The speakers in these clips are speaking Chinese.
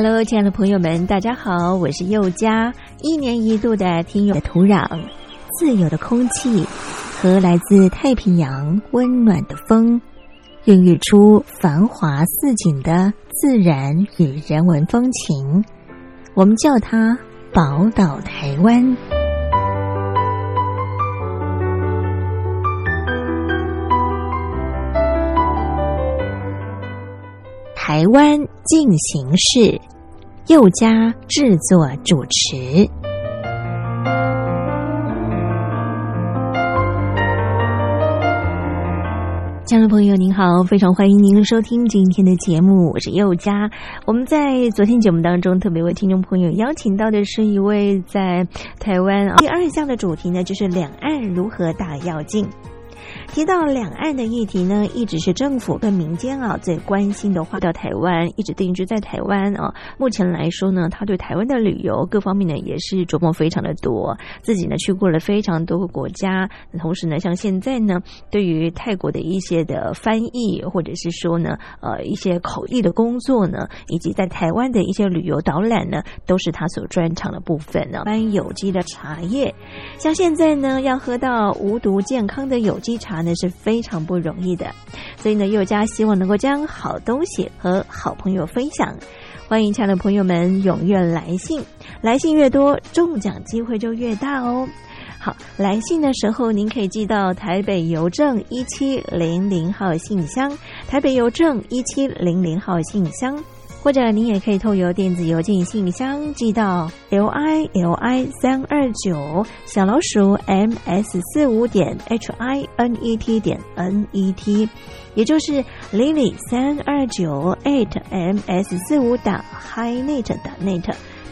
Hello，亲爱的朋友们，大家好，我是佑佳。一年一度的听友的土壤，自由的空气和来自太平洋温暖的风，孕育出繁华似锦的自然与人文风情。我们叫它宝岛台湾。台湾进行式，佑家制作主持。亲爱的朋友，您好，非常欢迎您收听今天的节目，我是佑佳。我们在昨天节目当中特别为听众朋友邀请到的是一位在台湾第二项的主题呢，就是两岸如何大跃进。提到两岸的议题呢，一直是政府跟民间啊最关心的话。到台湾一直定居在台湾啊，目前来说呢，他对台湾的旅游各方面呢也是琢磨非常的多。自己呢去过了非常多个国家，同时呢，像现在呢，对于泰国的一些的翻译，或者是说呢，呃，一些口译的工作呢，以及在台湾的一些旅游导览呢，都是他所专长的部分呢。关于有机的茶叶，像现在呢，要喝到无毒健康的有机茶。那是非常不容易的，所以呢，佑家希望能够将好东西和好朋友分享。欢迎亲爱的朋友们踊跃来信，来信越多，中奖机会就越大哦。好，来信的时候您可以寄到台北邮政一七零零号信箱，台北邮政一七零零号信箱。或者您也可以透由电子邮件信箱寄到 l i l i 三二九小老鼠 m s 四五点 h i n e t 点 n e t，也就是 lily 三二九 eight m s 四五打 hinet 打 net。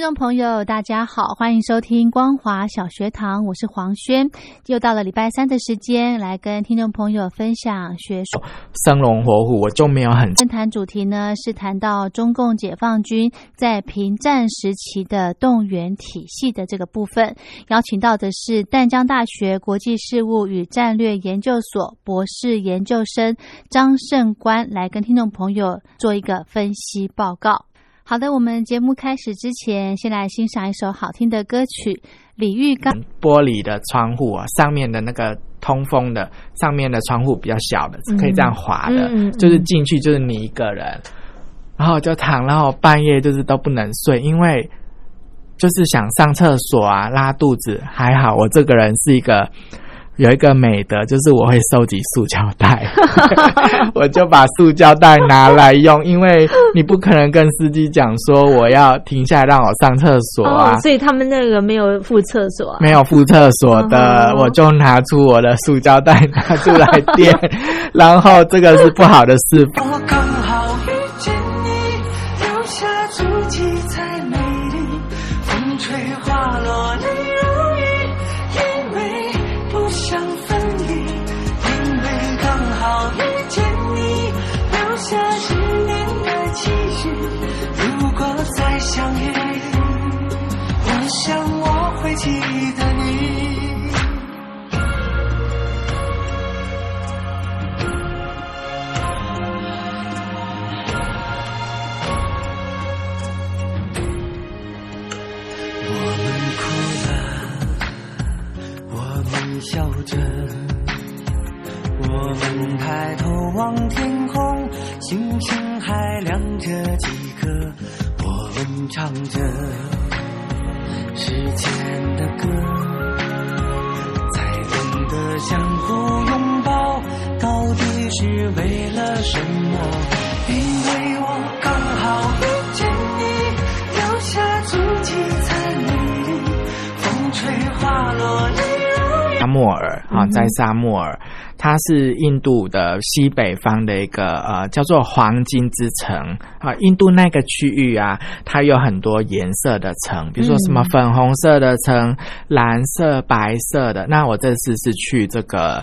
听众朋友，大家好，欢迎收听光华小学堂，我是黄轩。又到了礼拜三的时间，来跟听众朋友分享学术生龙活虎。我就没有很。论坛主题呢是谈到中共解放军在平战时期的动员体系的这个部分，邀请到的是淡江大学国际事务与战略研究所博士研究生张胜官来跟听众朋友做一个分析报告。好的，我们节目开始之前，先来欣赏一首好听的歌曲。李玉刚，玻璃的窗户啊，上面的那个通风的，上面的窗户比较小的，可以这样滑的，就是进去就是你一个人，然后就躺，然后半夜就是都不能睡，因为就是想上厕所啊，拉肚子。还好我这个人是一个。有一个美德，就是我会收集塑胶袋，我就把塑胶袋拿来用，因为你不可能跟司机讲说我要停下来让我上厕所啊。所以他们那个没有附厕所，没有附厕所的，我就拿出我的塑胶袋拿出来垫，然后这个是不好的示范。沙漠尔，它是印度的西北方的一个呃叫做黄金之城啊。印度那个区域啊，它有很多颜色的城，比如说什么粉红色的城、蓝色、白色的。那我这次是去这个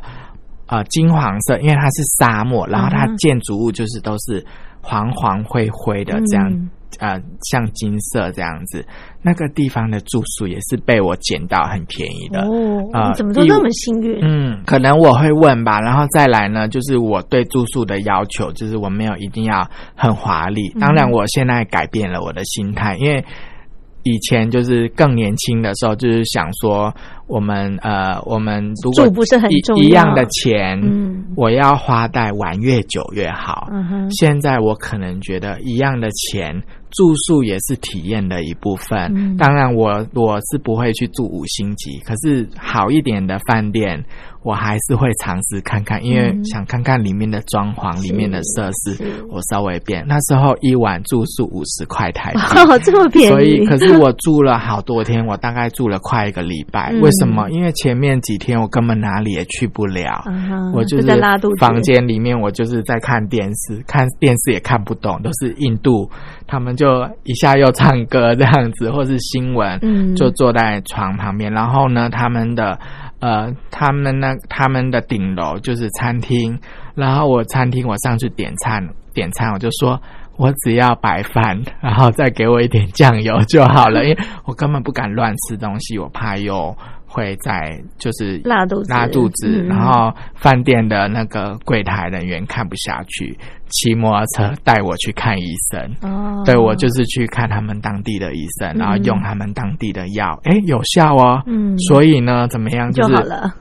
呃金黄色，因为它是沙漠，然后它建筑物就是都是黄黄灰灰的这样。嗯呃，像金色这样子，那个地方的住宿也是被我捡到很便宜的。哦，呃你怎么都那么幸运？嗯，可能我会问吧，然后再来呢，就是我对住宿的要求，就是我没有一定要很华丽。当然，我现在改变了我的心态，因为以前就是更年轻的时候，就是想说，我们呃，我们如果不是很一样的钱，嗯我要花在玩越久越好。现在我可能觉得一样的钱，住宿也是体验的一部分。嗯当然我，我是不会去住五星级，可是好一点的饭店，我还是会尝试看看，因为嗯想看看里面的装潢、是里面的设施，我稍微变。那时候一晚住宿五十块台币。哦，这么便宜，所以，可是我住了好多天，我大概住了快一个礼拜。嗯为什么？因为前面几天我根本哪里也去不了。嗯我就就是在拉肚子房间里面，我就是在看电视，看电视也看不懂，都是印度，他们就一下又唱歌这样子，或是新闻，嗯就坐在床旁边，然后呢，他们的呃，他们那他们的顶楼就是餐厅，然后我餐厅我上去点餐，点餐我就说。我只要白饭，然后再给我一点酱油就好了，因为我根本不敢乱吃东西，我怕又会在就是拉肚子拉肚子，嗯然后饭店的那个柜台人员看不下去，骑摩托车带我去看医生。哦，对我就是去看他们当地的医生，嗯然后用他们当地的药，诶，有效哦。嗯所以呢，怎么样？就是好了，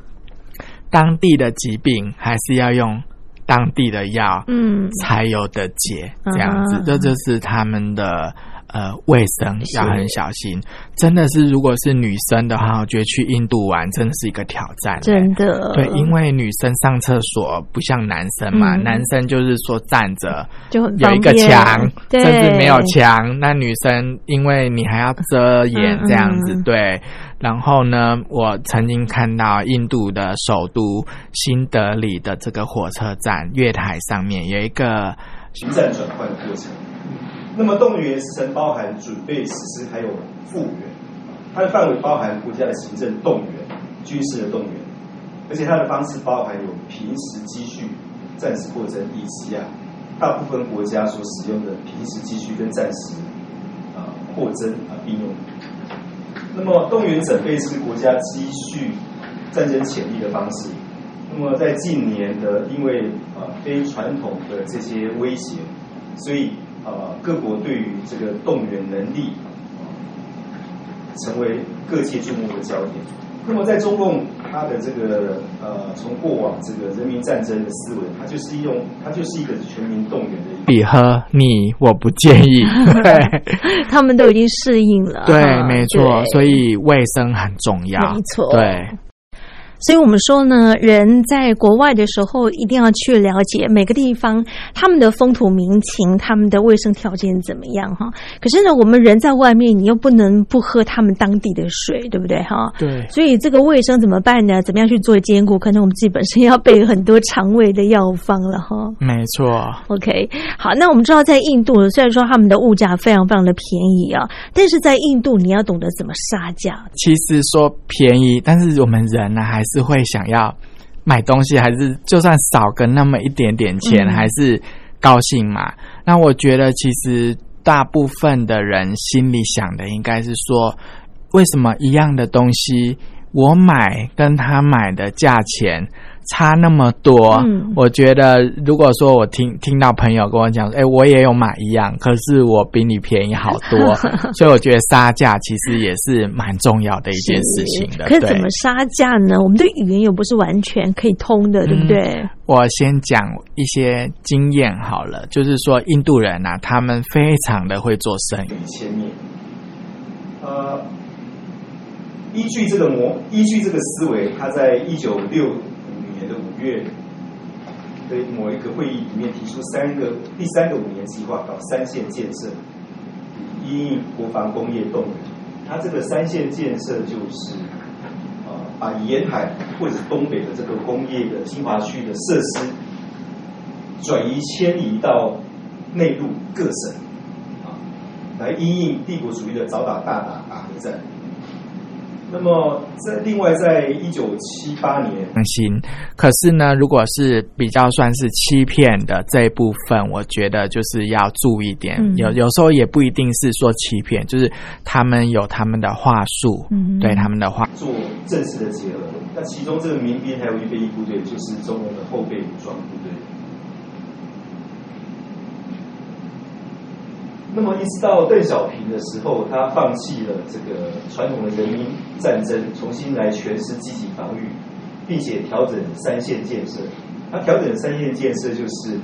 当地的疾病还是要用当地的药，嗯才有的解。这样子嗯，这就是他们的。呃，卫生要很小心，真的是，如果是女生的话，我觉得去印度玩真的是一个挑战、真的，对，因为女生上厕所不像男生嘛，嗯男生就是说站着就有一个墙，甚至没有墙。那女生因为你还要遮掩嗯这样子，嗯对。然后呢，我曾经看到印度的首都新德里的这个火车站月台上面有一个行政转换过程。那么动员时程包含准备、实施还有复原，它的范围包含国家的行政动员、军事的动员，而且它的方式包含有平时积蓄、战时扩增，以及啊大部分国家所使用的平时积蓄跟战时啊扩增啊并用。那么动员整备是国家积蓄战争潜力的方式。那么在近年的因为啊非传统的这些威胁，所以呃各国对于这个动员能力、呃成为各界注目的焦点。那么在中共它的这个呃从过往这个人民战争的思维，它就是用它就是一个全民动员的一个。比喝你我不介意，对他们都已经适应了，对，没错，所以卫生很重要，没错对。所以我们说呢，人在国外的时候一定要去了解每个地方他们的风土民情、他们的卫生条件怎么样哈。可是呢，我们人在外面，你又不能不喝他们当地的水，对不对哈？对，所以这个卫生怎么办呢？怎么样去做兼顾？可能我们自己本身要备很多肠胃的药方了哈。没错，OK，好，那我们知道在印度，虽然说他们的物价非常非常的便宜啊，但是在印度你要懂得怎么杀价。其实说便宜，但是我们人呢、还是会想要买东西，还是就算少个那么一点点钱，嗯还是高兴嘛。那我觉得其实大部分的人心里想的应该是说，为什么一样的东西，我买跟他买的价钱差那么多。嗯，我觉得如果说我听听到朋友跟我讲，哎，我也有买一样，可是我比你便宜好多，所以我觉得杀价其实也是蛮重要的一件事情的。可是怎么杀价呢？我们的语言又不是完全可以通的，对不对？我先讲一些经验好了，就是说印度人呐，他们非常的会做生意。千面，呃。依据这个模，依据这个思维，他在一九六五年的五月的某一个会议里面提出三个第三个五年计划，搞三线建设，因国防工业动员。他这个三线建设就是呃，把沿海或者东北的这个工业的精华区的设施转移迁移到内陆各省啊，来因应帝国主义的早打大打打核战。那么，在另外，在一九七八年，行。可是呢，如果是比较算是欺骗的这一部分，我觉得就是要注意点。有有时候也不一定是说欺骗，就是他们有他们的话术，嗯对他们的话做正式的结合。那其中这个民兵还有预备役部队，就是中国的后备武装部队。那么一直到邓小平的时候，他放弃了这个传统的人民战争，重新来诠释积极防御，并且调整三线建设。他调整三线建设，就是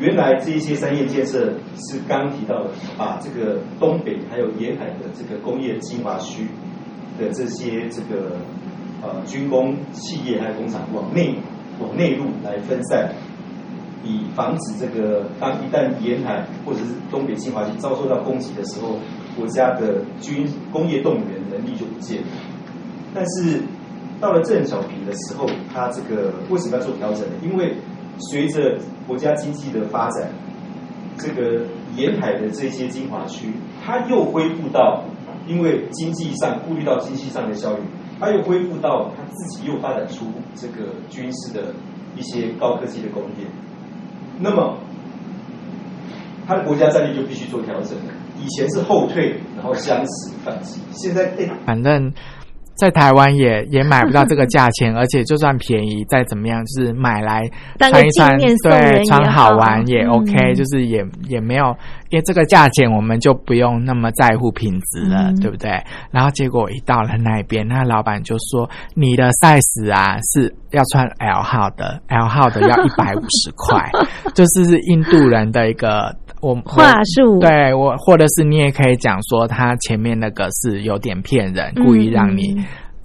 原来这一些三线建设是刚提到的，把这个东北还有沿海的这个工业精华区的这些这个呃军工企业还有工厂往内往内陆来分散。以防止这个当一旦沿海或者是东北清华区遭受到攻击的时候，国家的军工业动员能力就不见了。但是到了郑小平的时候，他这个为什么要做调整呢？因为随着国家经济的发展，这个沿海的这些精华区，它又恢复到，因为经济上顾虑到经济上的效益，它又恢复到它自己又发展出这个军事的一些高科技的工业。那么，他的国家战略就必须做调整。以前是后退，然后相持反击，现在反正。在台湾也也买不到这个价钱，而且就算便宜，再怎么样就是买来穿一穿，对，穿好玩也 OK，就是也也没有，因为这个价钱我们就不用那么在乎品质了，对不对？然后结果一到了那边，那老板就说：“你的 size 啊是要穿 L 号的，L 号的要一百五十块，就是印度人的一个。”我话术。对我，或者是你也可以讲说，他前面那个是有点骗人，故意让你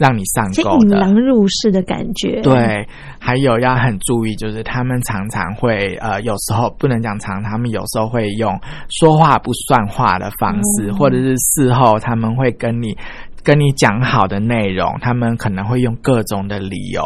让你上钩的，引狼入室的感觉。对，还有要很注意，就是他们常常会呃，有时候不能讲常，他们有时候会用说话不算话的方式，或者是事后他们会跟你跟你讲好的内容，他们可能会用各种的理由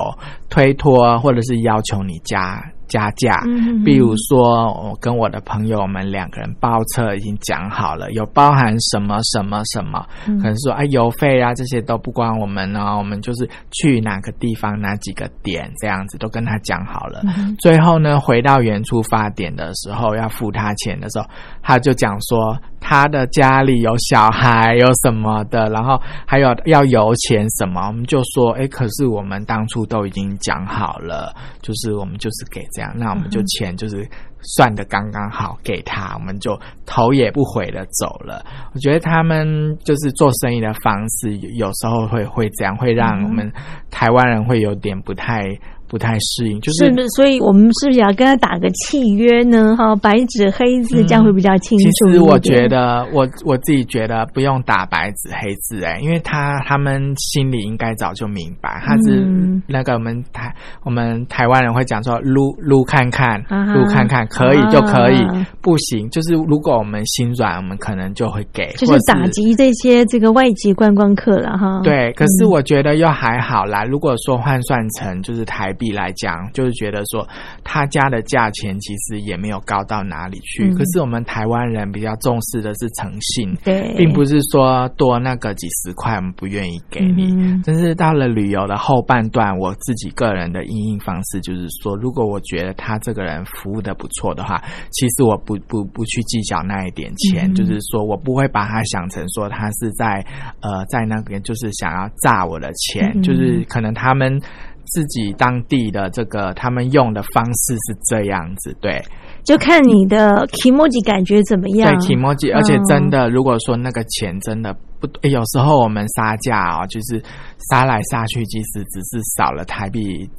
推脱，或者是要求你加。加价，比如说我跟我的朋友们两个人包车已经讲好了，有包含什么什么什么，可能说啊油费啊这些都不关我们呢，我们就是去哪个地方哪几个点这样子都跟他讲好了。最后呢，回到原出发点的时候要付他钱的时候，他就讲说他的家里有小孩有什么的，然后还有要油钱什么，我们就说哎，可是我们当初都已经讲好了，就是我们就是给。这样，那我们就钱就是算的刚刚好给他，我们就头也不回的走了。我觉得他们就是做生意的方式，有时候会会这样，会让我们台湾人会有点不太。不太适应，就是是，所以我们是不是要跟他打个契约呢？哈，白纸黑字这样会比较清楚。其实我觉得，我我自己觉得不用打白纸黑字，哎，因为他他们心里应该早就明白，他是那个我们台我们台湾人会讲说撸撸看看，撸看看可以就可以，不行就是如果我们心软，我们可能就会给，就是打击这些这个外籍观光客了哈。对，可是我觉得又还好啦。如果说换算成就是台。币来讲，就是觉得说他家的价钱其实也没有高到哪里去。可是我们台湾人比较重视的是诚信，对，并不是说多那个几十块我们不愿意给你。但是到了旅游的后半段，我自己个人的应应方式就是说，如果我觉得他这个人服务的不错的话，其实我不不不去计较那一点钱，就是说我不会把他想成说他是在呃在那边就是想要诈我的钱，就是可能他们。自己当地的这个他们用的方式是这样子，对，就看你的 emoji 感觉怎么样。对 emoji，而且真的，如果说那个钱真的不，有时候我们杀价哦，就是杀来杀去，其实只是少了台币。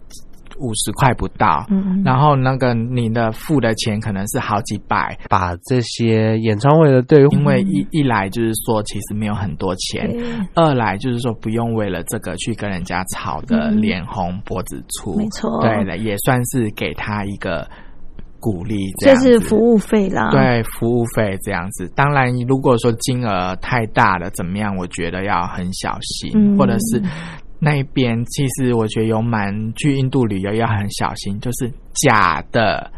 五十块不到，嗯，然后那个你的付的钱可能是好几百，把这些演唱会的队，因为一一来就是说其实没有很多钱，二来就是说不用为了这个去跟人家吵的脸红脖子粗，没错，对的，也算是给他一个鼓励，这是服务费啦，对，服务费这样子。当然，如果说金额太大了，怎么样？我觉得要很小心，或者是。那边其实我觉得有蛮去印度旅游要很小心，就是假的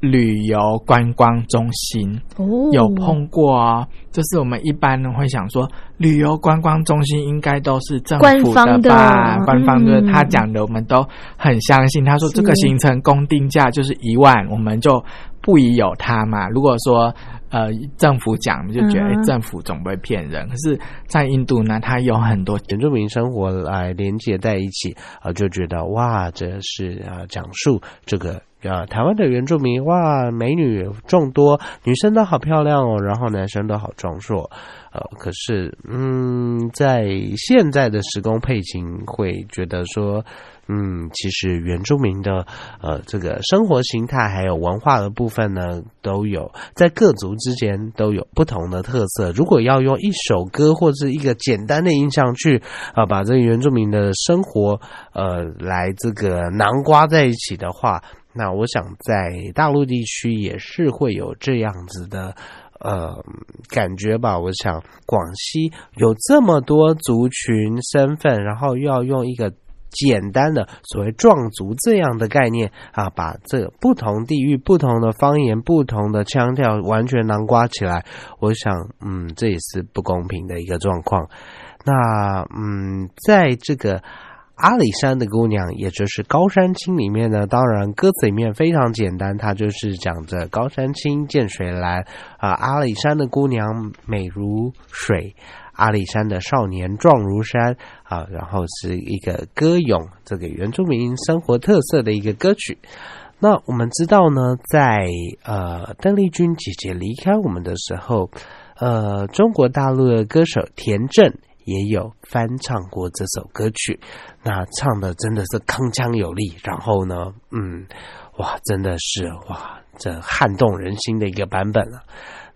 旅游观光中心哦，有碰过哦。就是我们一般会想说，旅游观光中心应该都是政府的吧？官方的，他讲的我们都很相信。他说这个行程公定价就是一万，我们就不疑有他嘛。如果说。呃，政府讲就觉得政府总不会骗人。可是，在印度呢，他有很多原住民生活来连接在一起啊，就觉得哇，这是啊，讲述这个啊，台湾的原住民哇，美女众多，女生都好漂亮哦，然后男生都好壮硕。呃，可是，嗯，在现在的时空配景，会觉得说。嗯，其实原住民的呃这个生活形态还有文化的部分呢，都有在各族之间都有不同的特色。如果要用一首歌或者一个简单的印象去啊把这个原住民的生活呃来这个囊括在一起的话，那我想在大陆地区也是会有这样子的呃感觉吧。我想广西有这么多族群身份，然后又要用一个。简单的所谓壮族这样的概念啊，把这不同地域、不同的方言、不同的腔调完全囊括起来，我想，嗯，这也是不公平的一个状况。那，嗯，在这个阿里山的姑娘，也就是高山青里面呢，当然歌词里面非常简单，它就是讲着高山青见水蓝啊，阿里山的姑娘美如水。阿里山的少年壮如山啊，然后是一个歌咏这个原住民生活特色的一个歌曲。那我们知道呢，在呃邓丽君姐姐离开我们的时候，呃，中国大陆的歌手田震也有翻唱过这首歌曲。那唱的真的是铿锵有力，然后呢，嗯，哇，真的是哇，这撼动人心的一个版本了。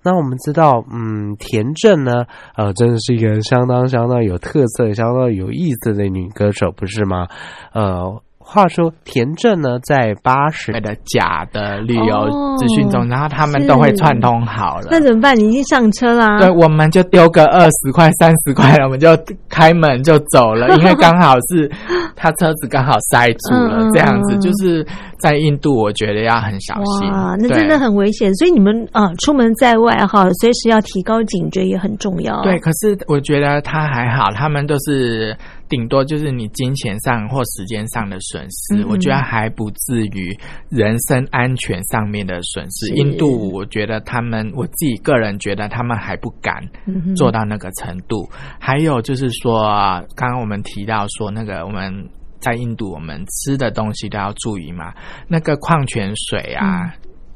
那我们知道，嗯，田震呢，呃，真的是一个相当相当有特色、相当有意思的女歌手，不是吗？呃。话说田震呢，在八十的假的旅游资讯中，然后他们都会串通好了。那怎么办？你已经上车啦？对，我们就丢个二十块、三十块，我们就开门就走了，因为刚好是他车子刚好塞住了，这样子。就是在印度，我觉得要很小心。哇，那真的很危险。所以你们啊，出门在外哈，随时要提高警觉也很重要。对，可是我觉得他还好，他们都是。顶多就是你金钱上或时间上的损失，我觉得还不至于人身安全上面的损失。印度，我觉得他们，我自己个人觉得他们还不敢做到那个程度。还有就是说，刚刚我们提到说，那个我们在印度，我们吃的东西都要注意嘛，那个矿泉水啊。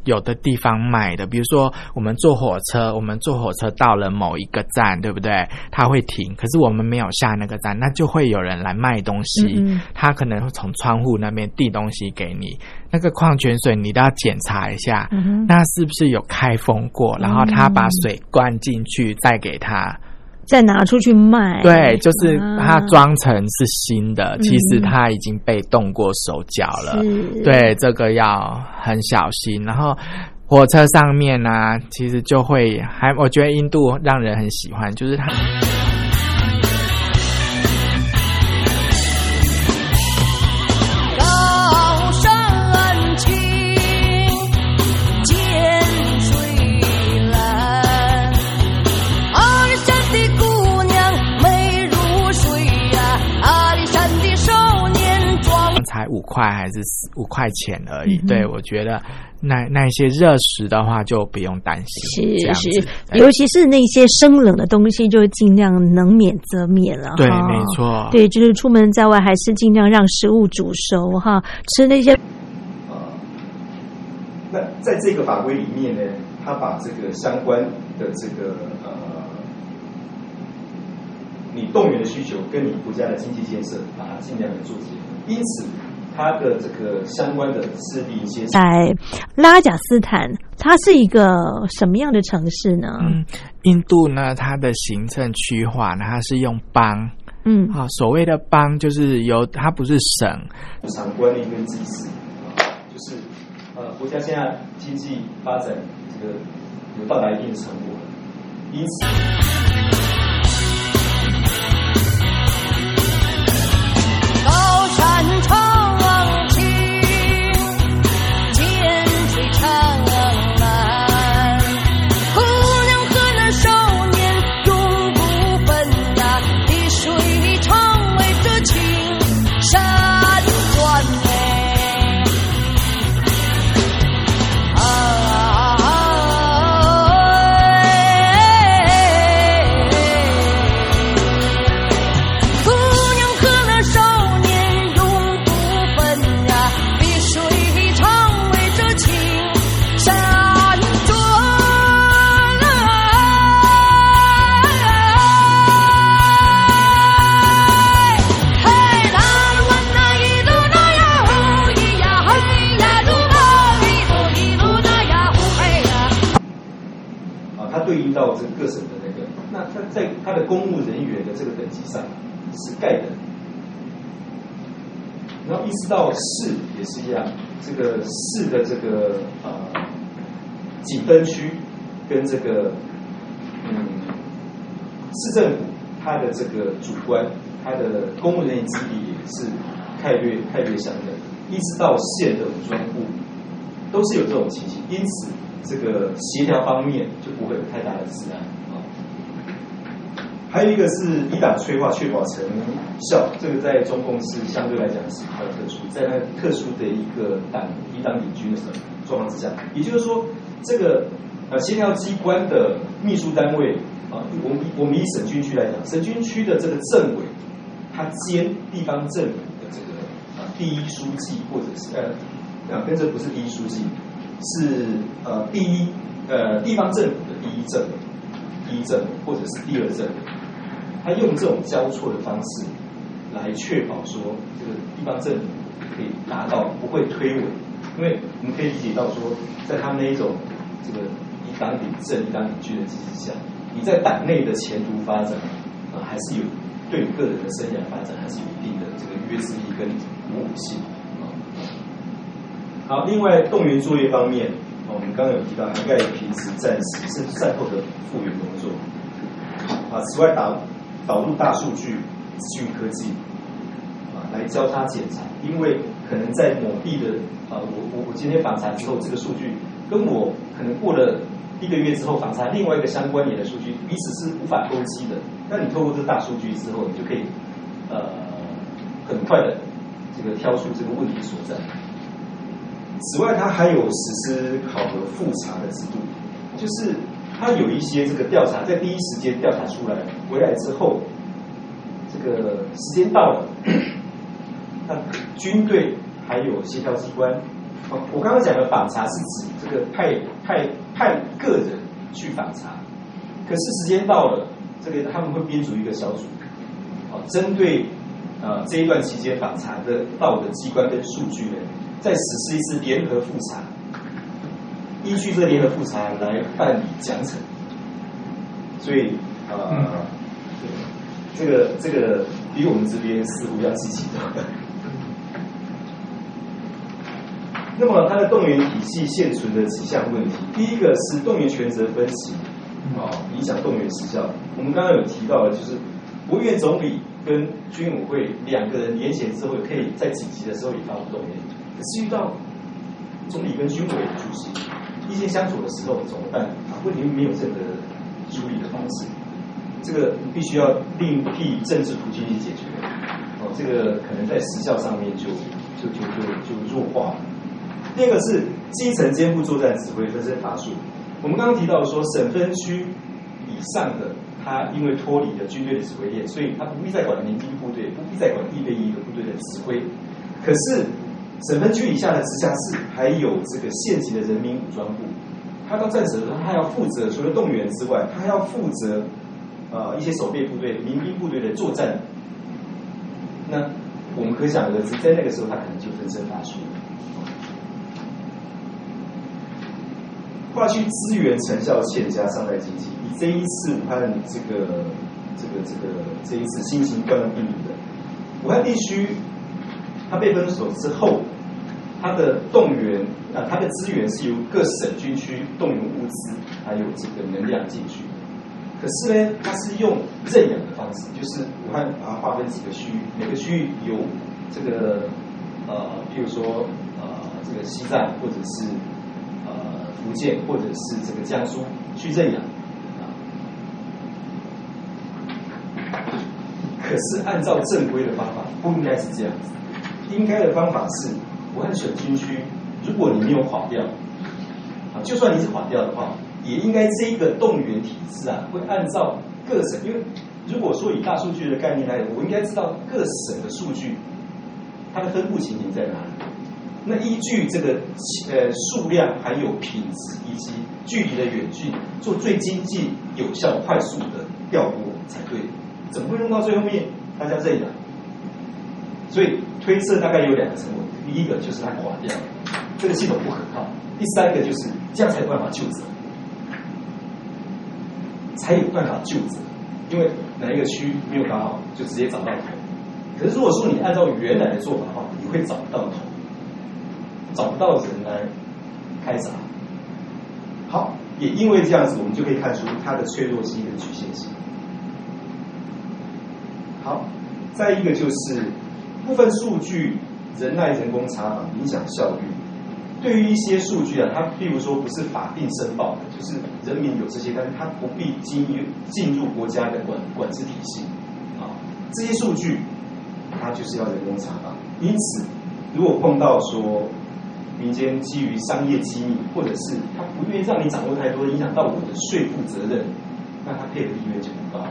有的地方卖的，比如说我们坐火车，我们坐火车到了某一个站，对不对？他会停，可是我们没有下那个站，那就会有人来卖东西。他可能会从窗户那边递东西给你，那个矿泉水你都要检查一下，那是不是有开封过？然后他把水灌进去，再给他。再拿出去卖，对，就是它装成是新的，其实它已经被动过手脚了。对，这个要很小心。然后火车上面呢，其实就会还，我觉得印度让人很喜欢，就是它。块还是五块钱而已。对我觉得那那一些热食的话就不用担心，是是，尤其是那些生冷的东西，就尽量能免则免了。对，没错。对，就是出门在外还是尽量让食物煮熟哈，吃那些。那在这个法规里面呢，他把这个相关的这个呃，你动员的需求跟你国家的经济建设，把它尽量的做结合。因此，它的这个相关的势力一些在拉贾斯坦，它是一个什么样的城市呢？嗯，印度呢，它的行政区划呢，它是用邦，嗯，啊，所谓的邦就是由它不是省，长官的跟祭祀。呃，国家现在经济发展这个有到达一定的成果，因此。公务人员的这个等级上是盖的。然后一直到市也是一样，这个市的这个呃几分区跟这个嗯市政府它的这个主观，它的公务人员级别也是概略概略相等，一直到县的武装部都是有这种情形，因此这个协调方面就不会有太大的障碍。还有一个是一党催化，确保成效。这个在中共是相对来讲是比较特殊，在那特殊的一个党一党领军的状况之下，也就是说，这个呃协调机关的秘书单位啊，我们我们以省军区来讲，省军区的这个政委，他兼地方政府的这个啊第一书记，或者是呃啊跟着不是第一书记，是呃第一呃地方政府的第一政委，第一政或者是第二政。他用这种交错的方式来确保说，这个地方政府可以达到不会推诿，因为我们可以理解到说，在他那一种这个一党领政、一党领军的机制下，你在党内的前途发展啊，还是有对你个人的生涯发展还是有一定的这个约制力跟鼓舞性啊。好，另外动员作业方面，我们刚刚有提到涵盖平时、战时甚至战后的复原工作啊。此外，打导入大数据、资讯科技，啊，来交叉检查，因为可能在某地的啊，我我我今天访查之后，这个数据跟我可能过了一个月之后访查另外一个相关联的数据，彼此是无法勾稽的。那你透过这大数据之后，你就可以呃很快的这个挑出这个问题所在。此外，它还有实施考核复查的制度，就是。他有一些这个调查，在第一时间调查出来回来之后，这个时间到了，那军队还有协调机关，我刚刚讲的访查是指这个派派派个人去访查，可是时间到了，这个他们会编组一个小组，哦，针对呃这一段期间访查的到的机关跟数据呢，再实施一次联合复查。依据这个联合复查来办理奖惩，所以呃，这个这个比我们这边似乎要积极的。那么它的动员体系现存的几项问题，第一个是动员权责分歧，啊，影响动员时效。我们刚刚有提到的，就是国务院总理跟军委会两个人联衔之后，可以在紧急的时候也发布动员，可是遇到总理跟军委主席。意见相左的时候怎么办？啊，问题没有这个处理的方式，这个必须要另辟政治途径去解决。哦，这个可能在时效上面就就就就就弱化了。第二个是基层肩部作战指挥，分身乏术。我们刚刚提到说，省分区以上的，他因为脱离了军队的指挥链，所以他不必再管民兵部队，不必再管地备役的部队的指挥。可是省分区以下的直辖市，还有这个县级的人民武装部，他到战时的时候，他要负责除了动员之外，他还要负责呃一些守备部队、民兵部队的作战。那我们可想而知，在那个时候，他可能就分身乏术。跨区资源成效欠佳，尚待经济。以这一次武汉这个这个这个这一次新型冠状病毒的武汉地区，它被封锁之后，它的动员啊，它的资源是由各省军区动员物资还有这个能量进去。可是呢，它是用认养的方式，就是武汉把它划分几个区域，每个区域由这个呃，譬如说呃，这个西藏或者是呃。福建或者是这个江苏去认养，可是按照正规的方法不应该是这样子，应该的方法是武汉省军区，如果你没有垮掉啊，就算你是垮掉的话，也应该这个动员体制啊，会按照各省，因为如果说以大数据的概念来，我应该知道各省的数据，它的分布情形在哪里。那依据这个呃数量还有品质以及距离的远近，做最经济、有效、快速的调拨才对。怎么会弄到最后面大家认养？所以推测大概有两个成果：第一个就是它垮掉，这个系统不可靠；第三个就是这样才有办法救责，才有办法救责。因为哪一个区没有搞好，就直接找到头。可是如果说你按照原来的做法的话，你会找不到头。找不到人来开闸，好，也因为这样子，我们就可以看出它的脆弱性跟局限性。好，再一个就是部分数据人赖人工查访影响效率。对于一些数据啊，它譬如说不是法定申报的，就是人民有这些，但是它不必经进入国家的管管制体系啊，这些数据它就是要人工查访。因此，如果碰到说民间基于商业机密，或者是他不愿意让你掌握太多，影响到我的税负责任，那他配合意愿就不高。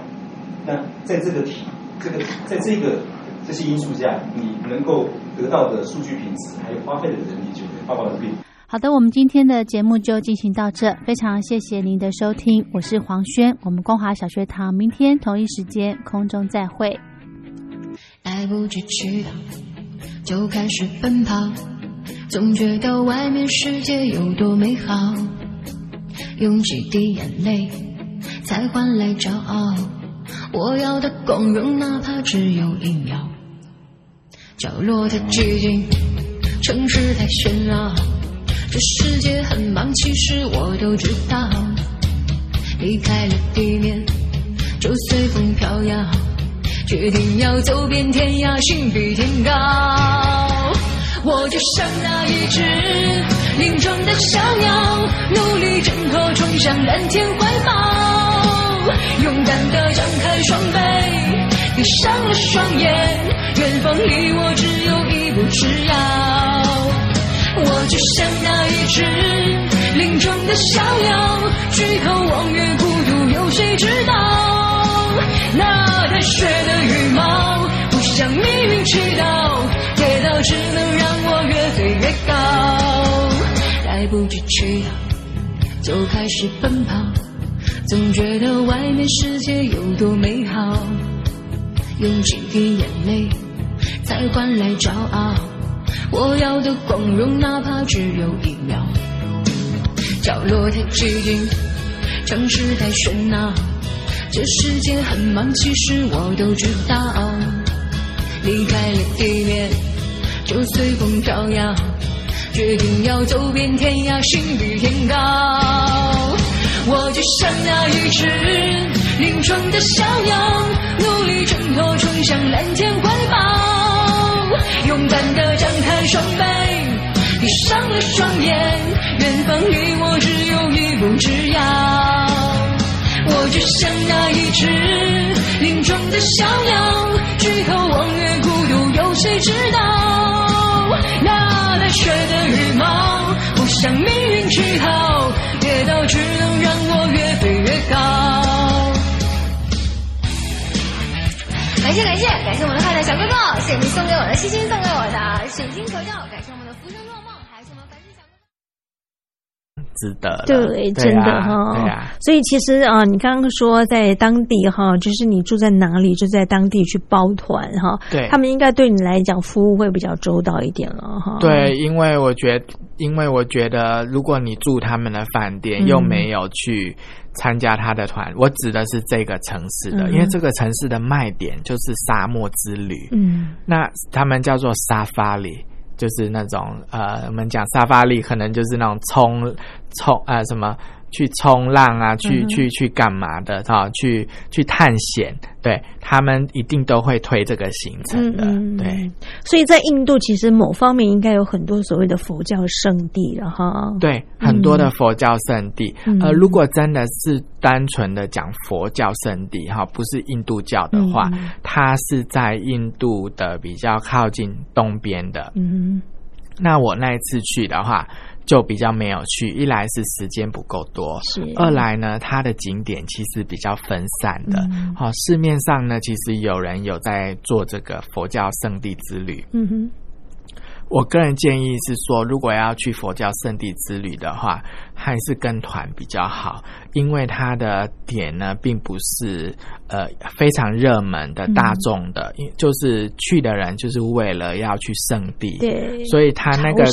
那在这个体，这个在这个这些因素下，你能够得到的数据品质，还有花费的人力，就会报报的变。好的，我们今天的节目就进行到这，非常谢谢您的收听，我是黄轩，我们光华小学堂明天同一时间空中再会。来不及去就开始奔跑。总觉得外面世界有多美好，用几滴眼泪才换来骄傲。我要的光荣，哪怕只有一秒。角落的寂静，城市太喧闹，这世界很忙，其实我都知道。离开了地面，就随风飘摇，决定要走遍天涯，心比天高。我就像那一只林中的小鸟，努力挣脱，冲向蓝天怀抱，勇敢地张开双臂，闭上了双眼，远方离我只有一步之遥。我就像那一只林中的小鸟，举头望月，孤独有谁知道？那带血的羽毛，不向命运祈祷。跌倒只能让我越飞越高，来不及祈祷就开始奔跑，总觉得外面世界有多美好，用几滴眼泪才换来骄傲，我要的光荣哪怕只有一秒。角落太寂静，城市太喧闹，这世界很忙，其实我都知道。离开了地面，就随风飘摇，决定要走遍天涯，心比天高。我就像那一只林中的小鸟，努力挣脱，冲向蓝天双臂闭上了双眼远方离我只有一步之遥我就像那一只林中的小鸟举头望月孤独有谁知道？那难雪的羽毛不向命运乞讨跌倒只能让我越飞越高。感谢感谢感谢我们的快乐小哥哥，谢谢你送给我的星星，送给我的水晶球球，感谢值得的，对，真的哈，对啊。所以其实啊，你刚刚说在当地哈，就是你住在哪里，就在当地去包团哈，对，他们应该对你来讲服务会比较周到一点了哈。对，因为我觉得，因为我觉得，如果你住他们的饭店，嗯。又没有去参加他的团，我指的是这个城市的，嗯。因为这个城市的卖点就是沙漠之旅，嗯。那他们叫做沙发里。就是那种呃，我们讲沙发力，可能就是那种冲冲呃什么去冲浪啊，去、嗯去去干嘛的哈、去去探险，对他们一定都会推这个行程的，对所以在印度其实某方面应该有很多所谓的佛教圣地了哈。对，很多的佛教圣地。嗯呃，如果真的是单纯的讲佛教圣地哈，不是印度教的话，嗯它是在印度的比较靠近东边的。嗯那我那一次去的话，就比较没有去，一来是时间不够多，是二来呢，它的景点其实比较分散的。嗯好、市面上呢，其实有人有在做这个佛教圣地之旅。嗯哼我个人建议是说，如果要去佛教圣地之旅的话，还是跟团比较好，因为它的点呢，并不是呃非常热门的大众的，因、就是去的人就是为了要去圣地，对所以他那个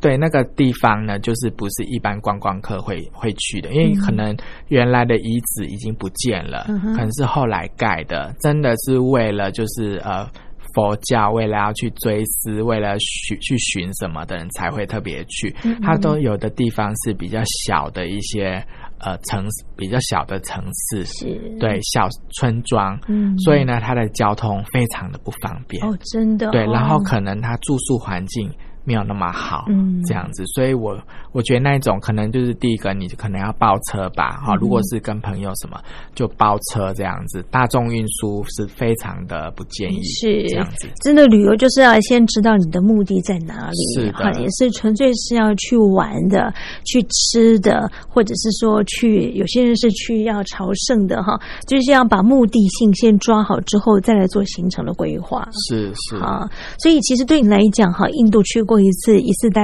对那个地方呢，就是不是一般观光客会会去的，因为嗯可能原来的遗址已经不见了，嗯可能是后来盖的，真的是为了就是呃。佛教为了要去追思，为了寻去寻什么的人才会特别去。嗯嗯它都有的地方是比较小的一些呃城市，比较小的城市，是。对小村庄，嗯。所以呢，它的交通非常的不方便。哦，真的对，哦。然后可能它住宿环境没有那么好，嗯。这样子，所以我我觉得那一种可能就是第一个，你可能要包车吧，哈、嗯。如果是跟朋友什么就包车这样子，大众运输是非常的不建议，是。这样子。真的旅游就是要先知道你的目的在哪里，是的。哈，也是纯粹是要去玩的、去吃的，或者是说去有些人是去要朝圣的哈，就是要把目的性先抓好之后，再来做行程的规划。是是，啊，所以其实对你来讲哈，印度去过一次，一次的